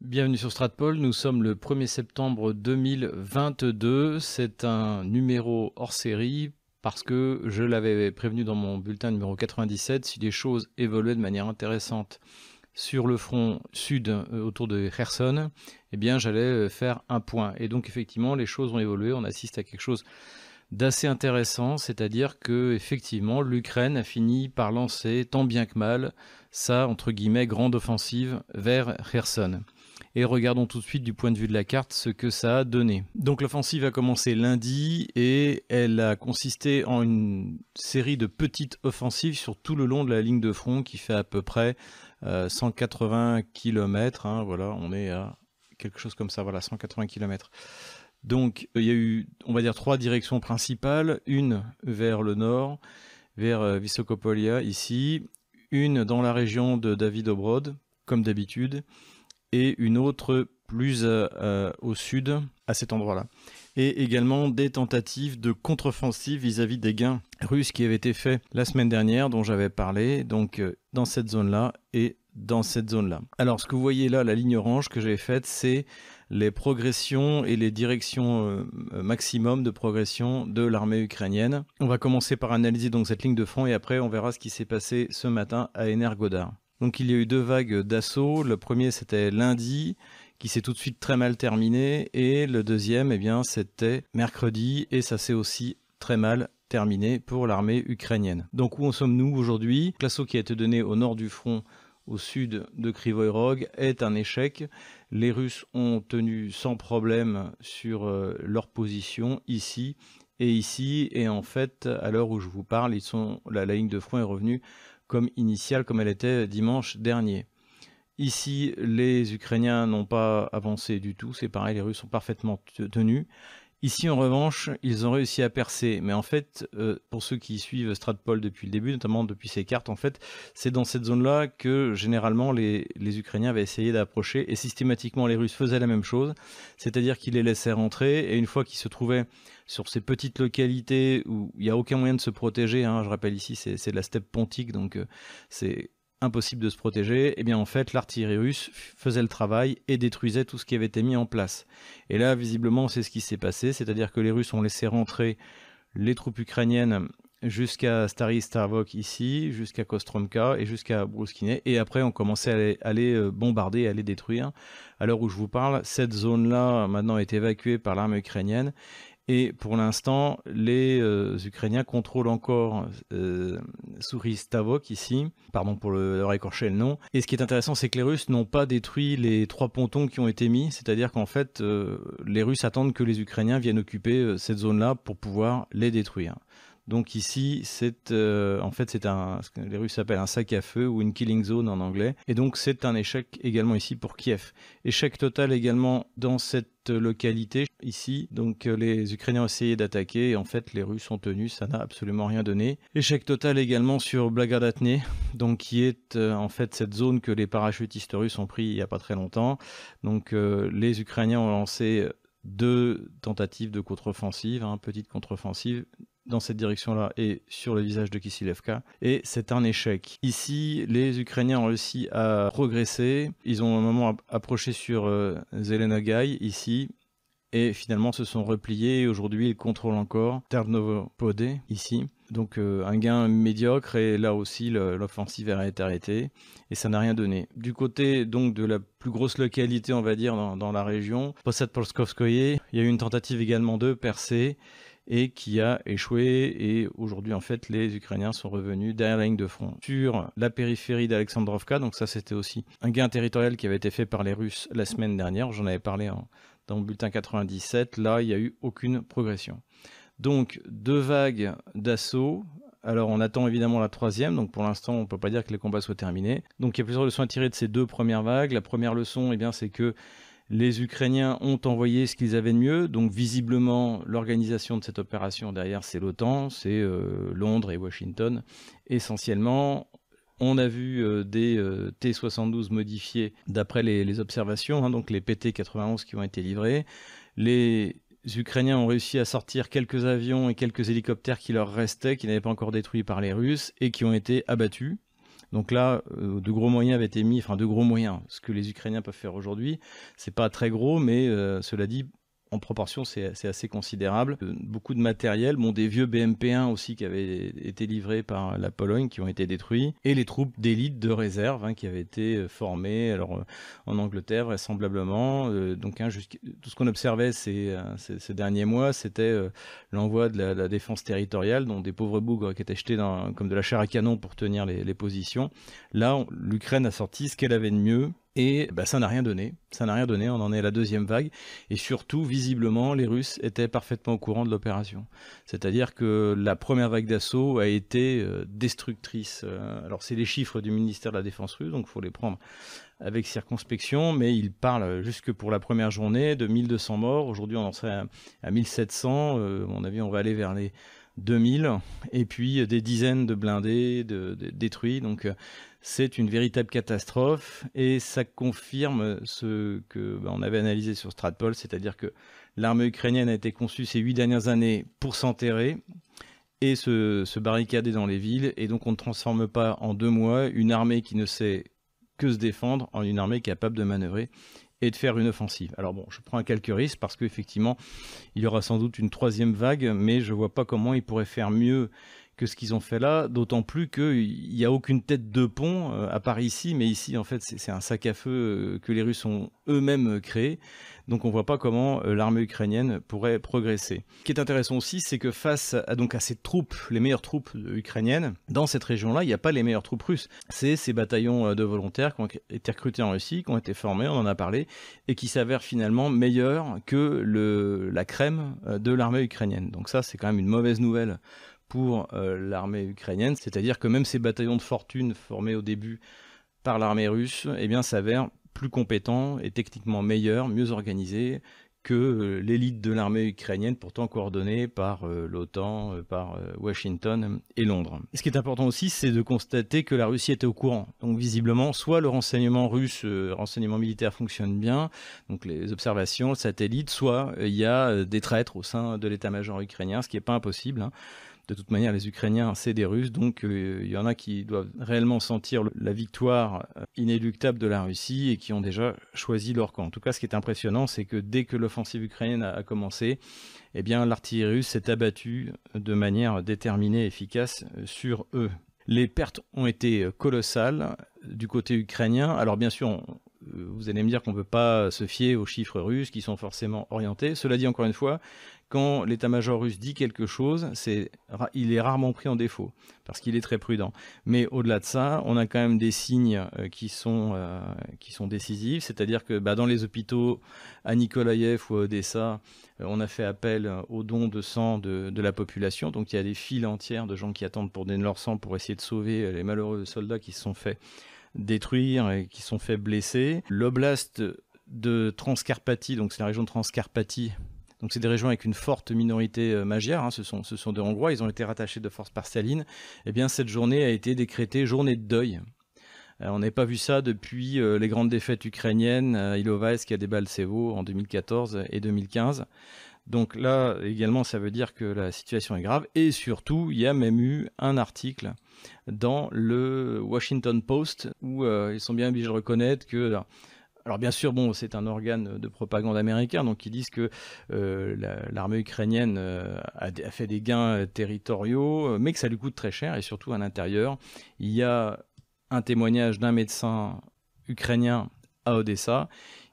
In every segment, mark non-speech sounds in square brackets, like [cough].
Bienvenue sur Stratpol, nous sommes le 1er septembre 2022, c'est un numéro hors série parce que je l'avais prévenu dans mon bulletin numéro 97, si les choses évoluaient de manière intéressante sur le front sud euh, autour de Kherson, eh bien j'allais euh, faire un point. Et donc effectivement les choses ont évolué, on assiste à quelque chose d'assez intéressant, c'est-à-dire que effectivement l'Ukraine a fini par lancer tant bien que mal sa entre guillemets grande offensive vers Kherson et regardons tout de suite du point de vue de la carte ce que ça a donné. Donc l'offensive a commencé lundi et elle a consisté en une série de petites offensives sur tout le long de la ligne de front qui fait à peu près 180 euh, km. Hein, voilà, on est à quelque chose comme ça, voilà, 180 km. Donc il y a eu, on va dire, trois directions principales. Une vers le nord, vers euh, Visokopolia ici, une dans la région de David Obrod, comme d'habitude, et une autre plus euh, euh, au sud, à cet endroit-là. Et également des tentatives de contre-offensive vis-à-vis des gains russes qui avaient été faits la semaine dernière, dont j'avais parlé, donc euh, dans cette zone-là et dans cette zone-là. Alors ce que vous voyez là, la ligne orange que j'ai faite, c'est les progressions et les directions maximum de progression de l'armée ukrainienne. On va commencer par analyser donc cette ligne de front et après on verra ce qui s'est passé ce matin à Energodar. Donc il y a eu deux vagues d'assaut. Le premier c'était lundi, qui s'est tout de suite très mal terminé, et le deuxième, eh bien, c'était mercredi, et ça s'est aussi très mal terminé pour l'armée ukrainienne. Donc où en sommes-nous aujourd'hui? L'assaut qui a été donné au nord du front au sud de Krivoy Rog est un échec. Les Russes ont tenu sans problème sur euh, leur position ici et ici, et en fait, à l'heure où je vous parle, ils sont, la ligne de front est revenue comme initiale comme elle était dimanche dernier. Ici, les Ukrainiens n'ont pas avancé du tout, c'est pareil, les Russes sont parfaitement tenus. Ici, en revanche, ils ont réussi à percer. Mais en fait, euh, pour ceux qui suivent Stratpol depuis le début, notamment depuis ces cartes, en fait, c'est dans cette zone-là que généralement les, Ukrainiens avaient essayé d'approcher et systématiquement les Russes faisaient la même chose, c'est-à-dire qu'ils les laissaient rentrer et une fois qu'ils se trouvaient sur ces petites localités où il n'y a aucun moyen de se protéger, hein, je rappelle ici, c'est la steppe pontique, donc euh, c'est impossible de se protéger, et eh bien en fait l'artillerie russe faisait le travail et détruisait tout ce qui avait été mis en place. Et là visiblement c'est ce qui s'est passé, c'est-à-dire que les Russes ont laissé rentrer les troupes ukrainiennes jusqu'à Stary Starvok ici, jusqu'à Kostromka et jusqu'à Bruskine, et après on commençait à aller, euh, bombarder, à les détruire. À l'heure où je vous parle, cette zone-là maintenant est évacuée par l'armée ukrainienne, et pour l'instant, les euh, Ukrainiens contrôlent encore euh, Stavok ici, pardon pour le, leur écorcher le nom. Et ce qui est intéressant, c'est que les Russes n'ont pas détruit les trois pontons qui ont été mis, c'est-à-dire qu'en fait, euh, les Russes attendent que les Ukrainiens viennent occuper euh, cette zone-là pour pouvoir les détruire. Donc ici, c'est euh, en fait c'est un ce que les Russes appellent un sac à feu ou une killing zone en anglais. Et donc c'est un échec également ici pour Kiev. Échec total également dans cette localité ici. Donc euh, les Ukrainiens ont essayé d'attaquer et en fait les Russes ont tenu, ça n'a absolument rien donné. Échec total également sur Blagodatne, donc qui est euh, en fait cette zone que les parachutistes russes ont pris il y a pas très longtemps. Donc les Ukrainiens ont lancé deux tentatives de contre-offensive, hein, petite contre-offensive, dans cette direction-là et sur le visage de Kisilevka. Et c'est un échec. Ici, les Ukrainiens ont réussi à progresser. Ils ont un moment approché sur euh, Zelenogai, ici, et finalement se sont repliés. Aujourd'hui, ils contrôlent encore Ternopode, ici. Donc euh, un gain médiocre et là aussi l'offensive a été arrêtée et ça n'a rien donné. Du côté donc de la plus grosse localité on va dire dans, dans la région, Posad Polskovskoye, il y a eu une tentative également de percer et qui a échoué. Et aujourd'hui en fait les Ukrainiens sont revenus derrière la ligne de front sur la périphérie d'Alexandrovka. Donc ça c'était aussi un gain territorial qui avait été fait par les Russes la semaine dernière. J'en avais parlé dans le bulletin 97 là il n'y a eu aucune progression. Donc deux vagues d'assaut. Alors on attend évidemment la troisième, donc pour l'instant on ne peut pas dire que les combats soient terminés. Donc il y a plusieurs leçons à tirer de ces deux premières vagues. La première leçon, eh bien, c'est que les Ukrainiens ont envoyé ce qu'ils avaient de mieux, donc visiblement l'organisation de cette opération derrière c'est l'OTAN, c'est euh, Londres et Washington essentiellement. On a vu euh, des euh, T-72 modifiés d'après les, observations, hein, donc les PT-91 qui ont été livrés. Les Ukrainiens ont réussi à sortir quelques avions et quelques hélicoptères qui leur restaient, qui n'avaient pas encore détruits par les Russes et qui ont été abattus. Donc là, euh, de gros moyens avaient été mis, enfin de gros moyens, ce que les Ukrainiens peuvent faire aujourd'hui, c'est pas très gros, mais cela dit, en proportion, c'est assez considérable. Euh, beaucoup de matériel, bon, des vieux BMP-1 aussi qui avaient été livrés par la Pologne, qui ont été détruits, et les troupes d'élite de réserve hein, qui avaient été euh, formées alors, euh, en Angleterre, vraisemblablement. donc, hein, tout ce qu'on observait ces, derniers mois, c'était l'envoi de la, défense territoriale, dont des pauvres bougres qui étaient jetés comme de la chair à canon pour tenir les positions. Là, l'Ukraine a sorti ce qu'elle avait de mieux, et bah, ça n'a rien donné. Ça n'a rien donné. On en est à la deuxième vague. Et surtout, visiblement, les Russes étaient parfaitement au courant de l'opération. C'est-à-dire que la première vague d'assaut a été euh, destructrice. Euh, alors, c'est les chiffres du ministère de la Défense russe, donc il faut les prendre avec circonspection, mais il parle jusque pour la première journée de 1200 morts. Aujourd'hui, on en serait à, 1700. Euh, à mon avis, on va aller vers les 2000. Et puis, des dizaines de blindés détruits. Donc, c'est une véritable catastrophe et ça confirme ce que bah, avait analysé sur Stratpol, c'est-à-dire que l'armée ukrainienne a été conçue ces huit dernières années pour s'enterrer et se, barricader dans les villes, et donc on ne transforme pas en deux mois une armée qui ne sait que se défendre en une armée capable de manœuvrer et de faire une offensive. Alors bon, je prends quelques risques parce qu'effectivement, il y aura sans doute une troisième vague, mais je ne vois pas comment ils pourraient faire mieux que ce qu'ils ont fait là, d'autant plus qu'il n'y a aucune tête de pont, euh, à part ici, mais ici, en fait, c'est un sac à feu euh, que les Russes ont eux-mêmes créé. Donc on voit pas comment euh, l'armée ukrainienne pourrait progresser. Ce qui est intéressant aussi, c'est que face à, donc à ces troupes, les meilleures troupes ukrainiennes, dans cette région-là, il n'y a pas les meilleures troupes russes. C'est ces bataillons de volontaires qui ont été recrutés en Russie, qui ont été formés, on en a parlé, et qui s'avèrent finalement meilleurs que le, la crème de l'armée ukrainienne. Donc ça, c'est quand même une mauvaise nouvelle pour euh, l'armée ukrainienne, c'est-à-dire que même ces bataillons de fortune formés au début par l'armée russe, eh bien, s'avèrent plus compétents et techniquement meilleurs, mieux organisés que euh, l'élite de l'armée ukrainienne, pourtant coordonnée par euh, l'OTAN, par Washington et Londres. ce qui est important aussi, c'est de constater que la Russie était au courant. Donc visiblement, soit le renseignement russe, le renseignement militaire fonctionne bien, donc les observations, le satellite, soit il y a des traîtres au sein de l'état-major ukrainien, ce qui n'est pas impossible. Hein. De toute manière, les Ukrainiens, c'est des Russes, donc euh, il y en a qui doivent réellement sentir la victoire euh, inéluctable de la Russie et qui ont déjà choisi leur camp. En tout cas, ce qui est impressionnant, c'est que dès que l'offensive ukrainienne a, commencé, eh bien, l'artillerie russe s'est abattue de manière déterminée et efficace euh, sur eux. Les pertes ont été colossales du côté ukrainien. Alors bien sûr, vous allez me dire qu'on ne peut pas se fier aux chiffres russes qui sont forcément orientés. Cela dit, encore une fois, quand l'état-major russe dit quelque chose, il est rarement pris en défaut, parce qu'il est très prudent. Mais au-delà de ça, on a quand même des signes euh, qui, sont, euh, qui sont décisifs, c'est-à-dire que bah, dans les hôpitaux à Nikolaïev ou à Odessa, euh, on a fait appel aux dons de sang de, de, la population, donc il y a des files entières de gens qui attendent pour donner leur sang pour essayer de sauver les malheureux soldats qui se sont fait détruire et qui sont fait blesser. L'oblast de Transcarpathie, donc c'est la région de Transcarpathie, donc c'est des régions avec une forte minorité euh, magière, hein, ce, sont, ce sont des Hongrois, ils ont été rattachés de force par Staline. Eh bien cette journée a été décrétée journée de deuil. Euh, on n'a pas vu ça depuis euh, les grandes défaites ukrainiennes à Ilovaisk et à Debaltsevo en 2014 et 2015. Donc là également, ça veut dire que la situation est grave. Et surtout, il y a même eu un article dans le Washington Post où ils sont bien obligés de reconnaître que alors bien sûr, bon, c'est un organe de propagande américain, donc ils disent que euh, l'armée ukrainienne euh, a, fait des gains territoriaux, mais que ça lui coûte très cher, et surtout à l'intérieur. Il y a un témoignage d'un médecin ukrainien à Odessa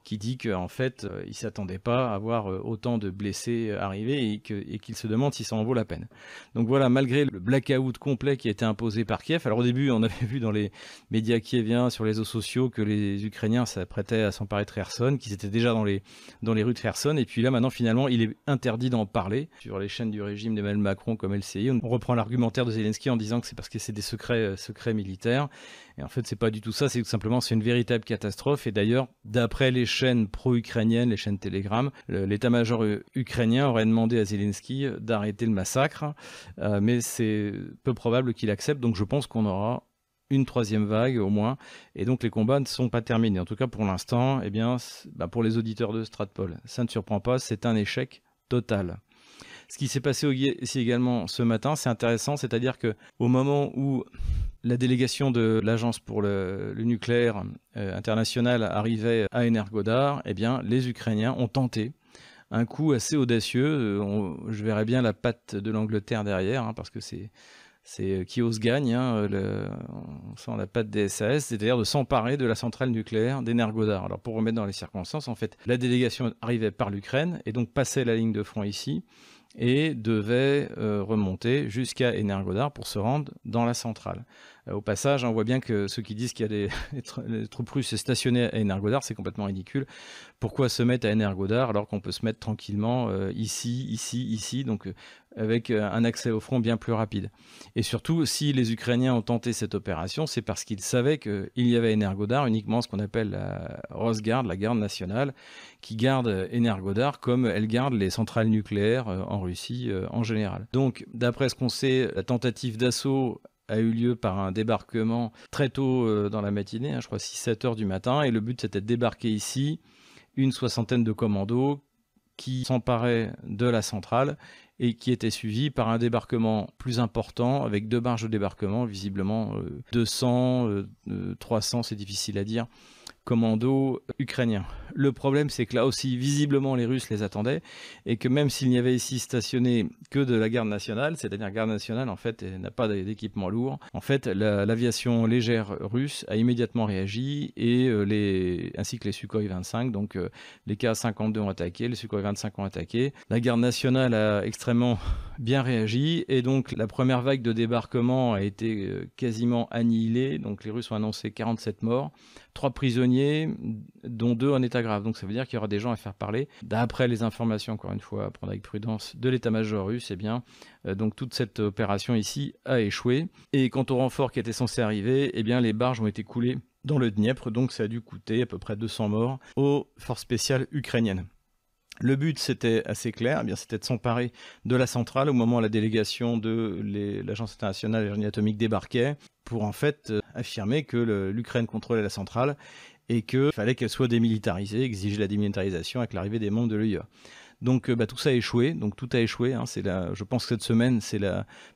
qui dit qu'en fait, euh, il ne s'attendait pas à avoir euh, autant de blessés euh, arriver et qu'il se demande si ça en vaut la peine. Donc voilà, malgré le blackout complet qui a été imposé par Kiev, alors au début, on avait [laughs] vu dans les médias kieviens, sur les réseaux sociaux, que les Ukrainiens s'apprêtaient à s'emparer de Kherson, qu'ils étaient déjà dans les, dans les rues de Kherson, et puis là, maintenant, finalement, il est interdit d'en parler sur les chaînes du régime d'Emmanuel Macron comme LCI. On reprend l'argumentaire de Zelensky en disant que c'est parce que c'est des secrets, secrets militaires. Et en fait, c'est pas du tout ça, c'est tout simplement c'est une véritable catastrophe. Et d'ailleurs, d'après les chaînes pro-ukrainiennes, les chaînes Telegram, l'état-major ukrainien aurait demandé à Zelensky d'arrêter le massacre, euh, mais c'est peu probable qu'il accepte. Donc je pense qu'on aura une troisième vague au moins, et donc les combats ne sont pas terminés. En tout cas, pour l'instant, eh bien, bah, pour les auditeurs de Stratpol, ça ne surprend pas, c'est un échec total. Ce qui s'est passé ici également ce matin, c'est intéressant, c'est-à-dire que au moment où la délégation de l'agence pour le, nucléaire euh, international arrivait à Energodar, eh bien, les Ukrainiens ont tenté un coup assez audacieux. Euh, je verrais bien la patte de l'Angleterre derrière, hein, parce que c'est c'est euh, qui ose gagne, hein, on sent la patte des SAS, c'est-à-dire de s'emparer de la centrale nucléaire d'Energodar. Alors pour remettre dans les circonstances, en fait, la délégation arrivait par l'Ukraine et donc passait la ligne de front ici et devait euh, remonter jusqu'à Energodar pour se rendre dans la centrale. Euh, au passage, on voit bien que ceux qui disent qu'il y a des [laughs] troupes russes stationnées à Energodar, c'est complètement ridicule. Pourquoi se mettre à Energodar alors qu'on peut se mettre tranquillement euh, ici, ici, ici, donc avec un accès au front bien plus rapide? Et surtout, si les Ukrainiens ont tenté cette opération, c'est parce qu'ils savaient qu'il y avait Energodar uniquement ce qu'on appelle la Rosgarde, la garde nationale, qui garde Energodar comme elle garde les centrales nucléaires en Russie euh, en général. Donc, d'après ce qu'on sait, la tentative d'assaut a eu lieu par un débarquement très tôt euh, dans la matinée, hein, je crois 6-7 heures du matin, et le but c'était de débarquer ici une soixantaine de commandos qui s'emparaient de la centrale et qui étaient suivis par un débarquement plus important avec deux barges de débarquement, visiblement 200, euh, 300, c'est difficile à dire, commando ukrainien. Le problème, c'est que là aussi, visiblement, les Russes les attendaient et que même s'il n'y avait ici stationné que de la garde nationale, c'est-à-dire garde nationale, en fait, n'a pas d'équipement lourd, en fait, l'aviation légère russe a immédiatement réagi et euh, ainsi que les Sukhoi 25, donc euh, les K-52 ont attaqué, les Sukhoi 25 ont attaqué. La garde nationale a extrêmement bien réagi et donc la première vague de débarquement a été euh, quasiment annihilée. Donc les Russes ont annoncé 47 morts, trois prisonniers, dont deux en état grave. Donc ça veut dire qu'il y aura des gens à faire parler. D'après les informations, encore une fois, à prendre avec prudence, de l'état-major russe, eh bien, euh, donc toute cette opération ici a échoué. Et quant au renfort qui était censé arriver, eh bien, les barges ont été coulées dans le Dniepr, donc ça a dû coûter à peu près 200 morts aux forces spéciales ukrainiennes. Le but, c'était assez clair, eh c'était de s'emparer de la centrale au moment où la délégation de l'Agence internationale d'énergie atomique débarquait, pour en fait euh, affirmer que l'Ukraine contrôlait la centrale et qu'il fallait qu'elle soit démilitarisée, exiger la démilitarisation avec l'arrivée des membres de l'UE. Donc euh, bah, tout ça a échoué, donc tout a échoué. Hein. c'est je pense que cette semaine, c'est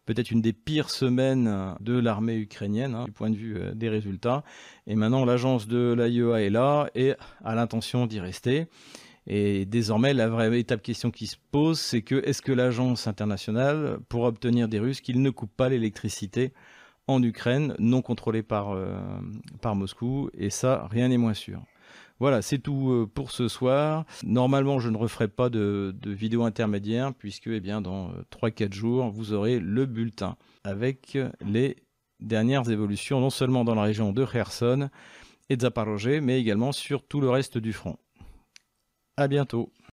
peut-être une des pires semaines de l'armée ukrainienne hein, du point de vue euh, des résultats. Et maintenant, l'agence de l'AIEA est là et a l'intention d'y rester. Et désormais, la vraie étape question qui se pose, c'est que est-ce que l'agence internationale pourra obtenir des Russes qu'ils ne coupent pas l'électricité en Ukraine, non contrôlée par, euh, par Moscou Et ça, rien n'est moins sûr. Voilà, c'est tout euh, pour ce soir. Normalement, je ne referai pas de, vidéo intermédiaire, puisque eh bien, dans 3-4 euh, jours, vous aurez le bulletin avec les dernières évolutions, non seulement dans la région de Kherson et de Zaporozhye, mais également sur tout le reste du front. À bientôt.